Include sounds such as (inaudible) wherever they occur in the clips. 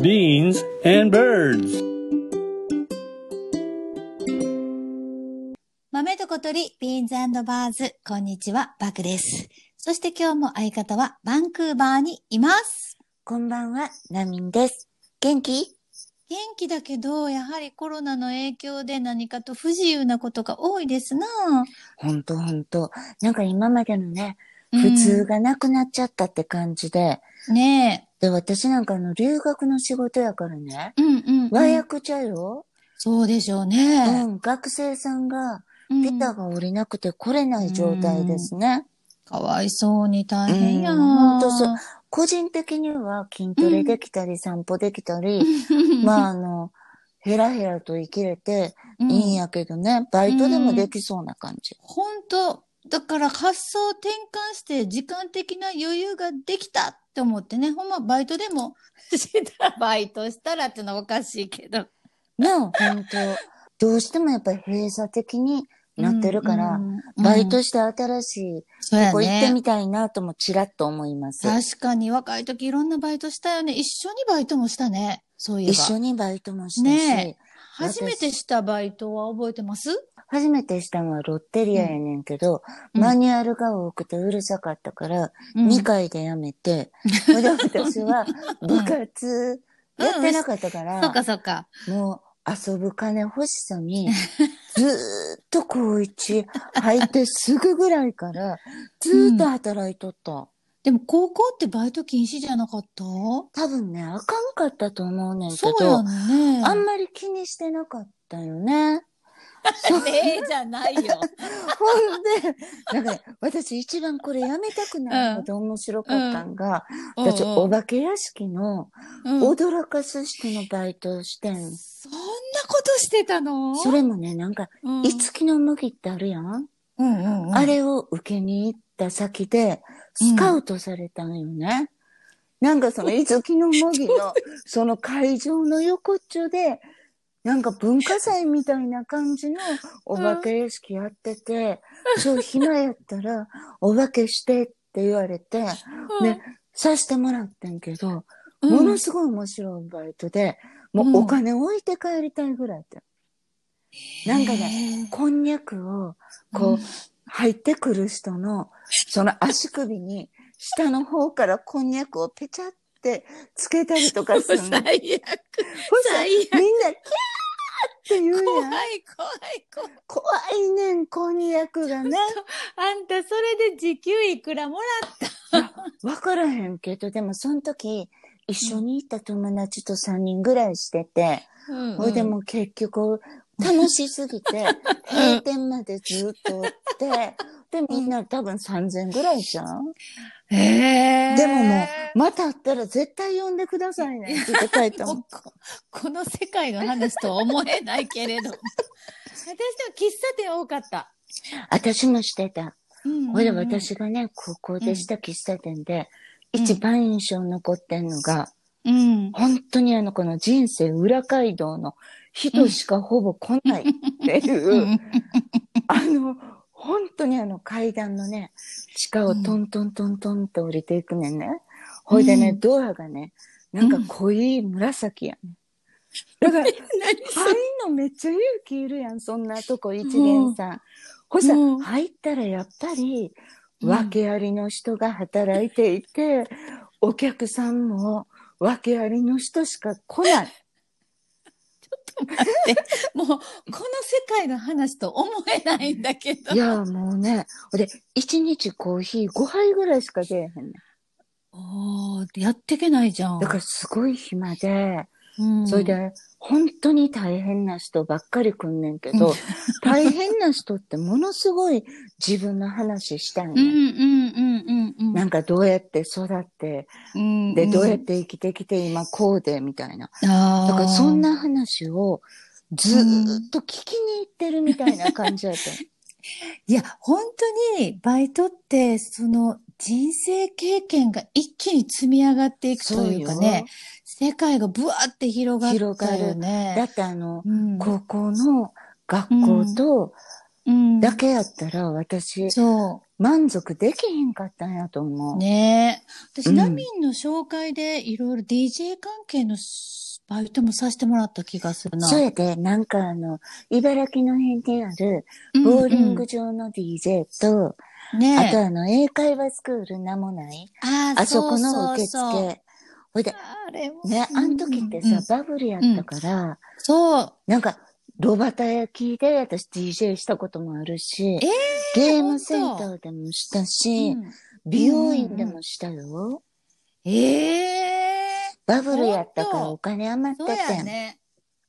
beans, and birds. 豆と小鳥、ビーンズバーズ、こんにちは、バクです。そして今日も相方はバンクーバーにいます。こんばんは、ナミンです。元気？元気だけど、やはりコロナの影響で何かと不自由なことが多いですな。ほんとほんと。なんか今までのね、うん普通がなくなっちゃったって感じで。ねで、私なんかあの、留学の仕事やからね。え。うんうん、うん。和訳ちゃよ。そうでしょううね。ん、学生さんが、うんピタが降りなくて来れない状態ですね。かわいそうに大変や。うんほんとそう個人的には筋トレできたり、散歩できたり、まああの、ヘラヘラと生きれてうんいいんやけどね、バイトでもできそうな感じ。本当だから発想転換して時間的な余裕ができたって思ってね。ほんまバイトでも (laughs) したら、バイトしたらってのはおかしいけど。なあ、本当どうしてもやっぱり閉鎖的になってるから、うんうんバイトして新しいそこ行ってね。みたいなともちらっと思います。確かに若い時いろんなバイトしたよね。一緒にバイトもしたね。そういえば。一緒にバイトもしたし、ね初めてしたバイトは覚えてます？初めてしたのはロッテリアやねんけど、うんマニュアルが多くてうるさかったから、うん2回で辞めて、それで私は部活やってなかったから、そうかそうか。もう遊ぶ金欲しさに、ずーっと高一入ってすぐぐらいから、(laughs) ずーっと働いとった。でも高校ってバイト禁止じゃなかった？多分ね、あかんかったと思うねんけそうやど、んね。あんまり気にしてなかったよね。ねえじゃないよ。(laughs) ほんで、なんかね、私一番これやめたくないほど面白かったんが、私お化け屋敷のうん。驚かす人のバイトをしてん。そんなことしてたの？それもね、なんか、うん。いつきの麦ってあるやん、うんうんうん。あれを受けに行った先で、スカウトされたのよね。なんかその、いつきの麦の、(laughs) その会場の横っちょで、なんか文化祭みたいな感じのお化け屋敷やってて、そう、暇やったら、お化けしてって言われて、ね、さしてもらってんけど、うんものすごい面白いバイトで、もうお金置いて帰りたいぐらいって。なんかね、こんにゃくを、こう、うん入ってくる人の、その足首に、下の方からこんにゃくをペチャってつけたりとかするの。(laughs) 最悪。最悪みんな、キャーって言う怖いやん。怖い怖い。怖いねん、こんにゃくがね。あんたそれで時給いくらもらっわからへんけど、でもその時、一緒に行った友達と3人ぐらいしてて、たうんほいでもう結局、楽しすぎて、(laughs) 閉店までずっとおって、で、みんな多分3000ぐらいじゃん？へえ。でももう、また会ったら絶対呼んでくださいねって言って帰ったもん。(laughs) ここの世界の話とは思えないけれど。(laughs) 私でも喫茶店多かった。私もしてた。うんほいで私がね、高校でした喫茶店で、一番印象に残ってんのが、うん。本当にあの、この人生裏街道の人しかほぼ来ないっていう、あの、本当にあの階段のね、地下をトントントントンって降りていくねんね。ほいでね、うんドアがね、なんか濃い紫やね。だから、(laughs) 入んのめっちゃ勇気いるやん、そんなとこ一元さん。ほいさ、うん入ったらやっぱり、うん訳ありの人が働いていて、お客さんも訳ありの人しか来ない。(laughs) もう、この世界の話と思えないんだけど。いや、もうね、で、一日コーヒー5杯ぐらいしか出えへんねん。おーやってけないじゃん。だからすごい暇で、うんそれで、本当に大変な人ばっかり来んねんけど、(laughs) 大変な人ってものすごい自分の話したいね、うんうんうんうんうん。なんかどうやって育って、うんで、どうやって生きてきて今こうで、みたいな。だからそんな話をずーっと聞きに行ってるみたいな感じやった。(laughs) いや、本当にバイトって、その人生経験が一気に積み上がっていくというかね、世界がブワーって広がったよね。だってあの、うん高校の学校とうんだけやったら私、そ満足できへんかったんやと思う。ねえ。私、うんナミンの紹介でいろいろ DJ 関係のバイトもさせてもらった気がするな。それで、なんかあの、茨城の辺にある、うんボーリング場の DJ と、うんねえ。あとあの、英会話スクール名もない、あーあそこの受付。そうそうそうほいで、あれもね、あの時ってうんうんさ、バブルやったから、そう。なんか、ロバタ焼きで私 DJ したこともあるし、えゲームセンターでもしたし、うん美容院でもしたよ。ええバブルやったからお金余ってそうてん。やね。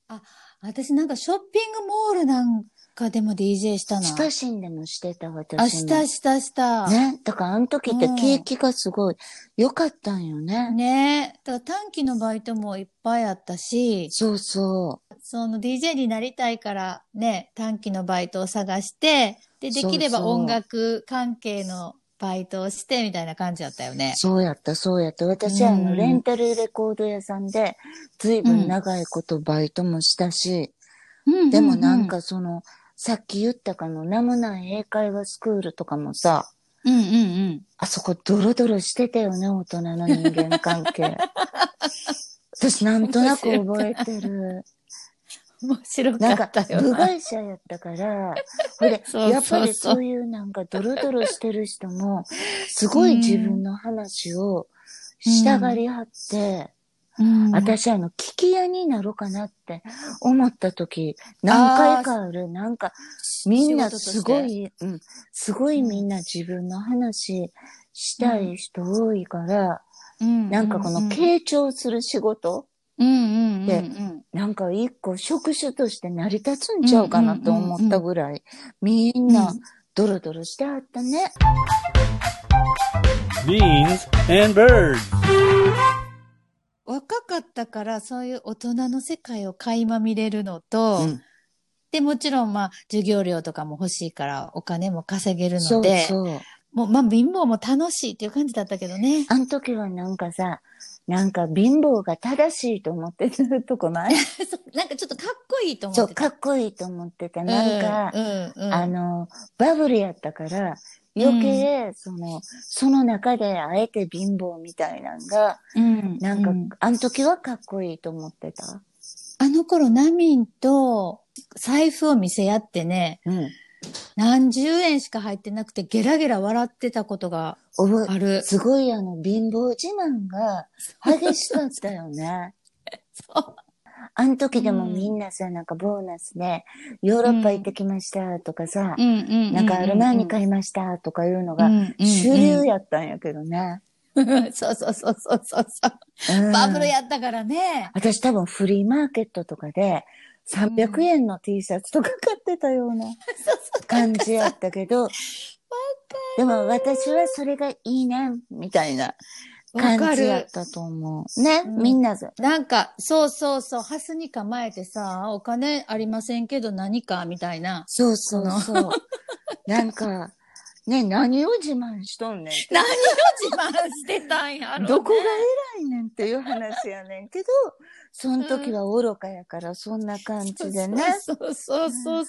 あ、私なんかショッピングモールなんかでも DJ したな。スタシンでもしてた私も。あ、したしたした。ね。だからあの時ってうん景気がすごい良かったんよね。ねだから短期のバイトもいっぱいあったし、そうそその DJ になりたいからね、短期のバイトを探して、で、できれば音楽関係のバイトをしてみたいな感じだったよねう。。そうやった、そうやった。私はあの、うんレンタルレコード屋さんで、ずいぶん長いことバイトもしたし、でもなん、かその、さっき言ったかの名もない英会話スクールとかもさ、うんうんうん。あそこドロドロしてたよね、大人の人間関係。(laughs) 私なんとなく覚えてる。面白かなんかった、よ部な。外者やったから、ほいで、(laughs) そうそうそうやっぱりそういうなんかドロドロしてる人も、すごい自分の話をしたがりはって、うん。私あの、聞き屋になろうかなって思った時、何回かある。なんか、みんなすごい、うん、すごいみんな自分の話したい人多いから、うん。なんかこの傾聴する仕事、うんうんうんでうん。なんか一個職種として成り立つんちゃうかなと思ったぐらい、みんなドロドロしてはったね。Beans and birds. 若かったからそういう大人の世界を垣間見れるのと、うんで、もちろんまあ授業料とかも欲しいからお金も稼げるので、そう。もうまあ貧乏も楽しいっていう感じだったけどね。あの時はなんかさ、なんか貧乏が正しいと思ってるとこない？(laughs) なんかちょっとかっこいいと思ってそう、た。かっこいいと思ってた。なんか、うんうんうん、あの、バブルやったから、余計、その、その中であえて貧乏みたいなのが、うんなんか、うんあの時はかっこいいと思ってた？あの頃ナミンと財布を見せ合ってね、うん。何十円しか入ってなくてゲラゲラ笑ってたことが覚え、ある。すごいあの、貧乏自慢が激しかったよね。(laughs) そうあの時でもうん。みんなさ、なんかボーナスで、ヨーロッパ行ってきましたとかさ、なんかアルマーニ買いましたとかいうのが主流やったんやけどね。(laughs) そうそうそうそうそうそう。うん。バブルやったからね。私多分フリーマーケットとかで300円の T シャツとか買ってたような感じやったけど、でも私はそれがいいね、みたいな感じやっる。たと思う。ね、うんみんなぞ。なんか、そうそうそう、ハスに構えてさ、お金ありませんけど何かみたいな。そうそうそう。(laughs) なんか、ね、何を自慢しとんねん。(laughs) 何を自慢してたんやろ、ね。どこが偉いねんっていう話やねんけど、その時は愚かやからそんな感じでね。そうそうそうそう。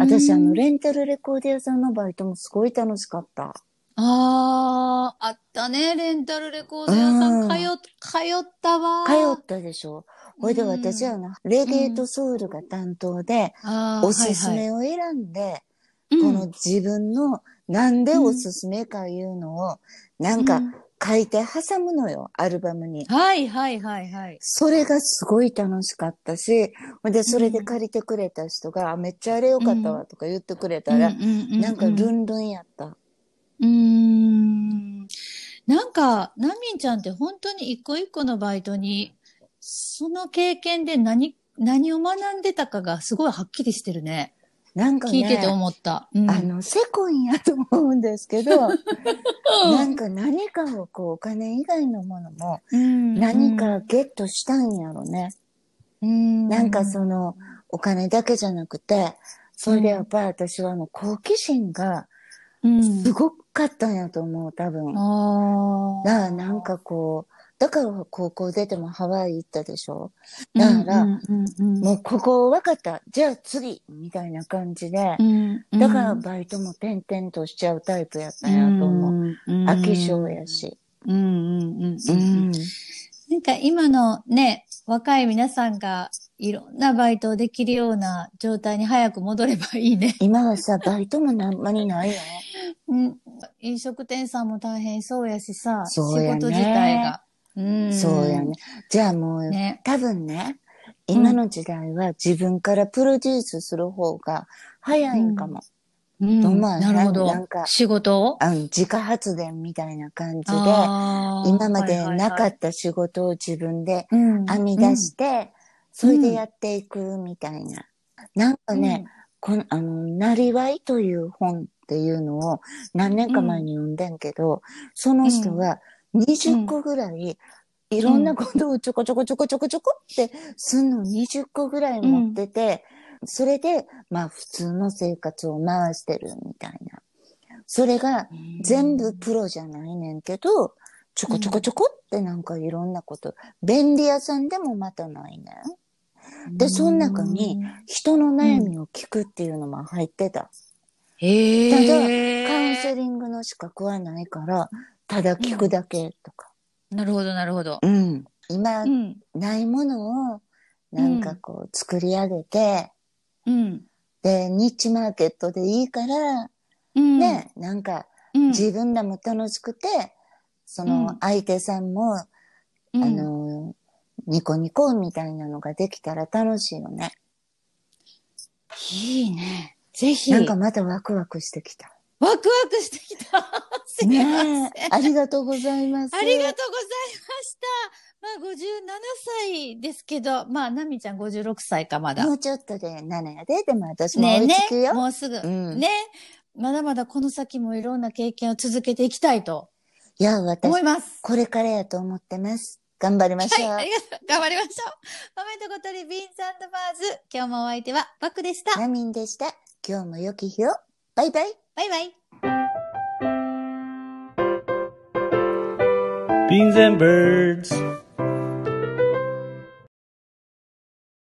私あの、うんレンタルレコード屋さんのバイトもすごい楽しかった。ああ、あったね、レンタルレコード屋さん。うん通っ、通ったわ。通ったでしょ。ほいで私はな、レゲエとソウルが担当で、あーおすすはいめを選んで、はいこの自分のなんでおすすめかいうのを、なんかうん書いて挟むのよ、アルバムに。はいはいはいはい。それがすごい楽しかったし、ほんで、それで借りてくれた人が、あめっちゃあれよかったわとか言ってくれたら、なんかルンルンやった。うーん。なんか、ナミンちゃんって本当に一個一個のバイトに、その経験で何、何を学んでたかがすごいはっきりしてるね。なんかね、聞いてて思った。うんあの、セコンやと思うんですけど、(laughs) なんか何かをこう、お金以外のものも、うん何かゲットしたんやろね。うんなんかその、お金だけじゃなくて、それでやっぱり私はあの、好奇心がうんすごかったんやと思う、多分。だああ。からなんかこう、だから高校出てもハワイ行ったでしょ？だからうんうんうんもうここ分かった。じゃあ次みたいな感じで。うんだからバイトも転々としちゃうタイプやったんやと思う。うん飽き性や。し。うんうんうんううんん。なんか今のね、若い皆さんがいろんなバイトをできるような状態に早く戻ればいいね。今はさ、バイトもあんまりないよ。うん、飲食店さんも大変そうやしさ、そうやね仕事自体が。うんそうやね。。じゃあもう、ね。多分ね、今の時代は自分からプロデュースする方が早いんかも。うんどんなるほどなんか。仕事を？あの自家発電みたいな感じで、今までなかはいった仕事を自分で編み出して、それでやっていくみたいな。なんかね、この、あの、なりわいという本っていうのを何年か前に読んでんけど、その人は20個ぐらい、いろんなことをちょこちょこちょこちょこちょこってすんの20個ぐらい持ってて、それで、まあ普通の生活を回してるみたいな。それがうん全部プロじゃないねんけど、ちょこちょこちょこってなんかいろんなこと、便利屋さんでもまたないねん。で、その中に、人の悩みを聞くっていうのも入ってた。へただーカウンセリングの資格はないから、ただ聞くだけとか。なるほど、なるほど。うん。今う、ん。ないものを、なんかこう、作り上げて、うん。で、ニッチマーケットでいいから、うん。ね、なんか、うん、自分らも楽しくて、その相手さんも、うんあの、ニコニコみたいなのができたら楽しいよね。いいね。ぜひ。なんかまたワクワクしてきた。ワクワクしてきた。(laughs) すいません。ねえ、ありがとうございます。ありがとうございました。まあ、57歳ですけど、まあ、ナミちゃん56歳か、まだ。もうちょっとで7やで、でも私も追いつくよ。もうすぐ。うんね。まだまだこの先もいろんな経験を続けていきたいといや、私思い、ます。これからやと思ってます。頑張りましょう。はい、ありがとう。頑張りましょう。コメントごとりビーンズバーズ。今日もお相手はバックでした。ナミンでした。今日も良き日を。バイバイ。バイバイ。Beans and birds.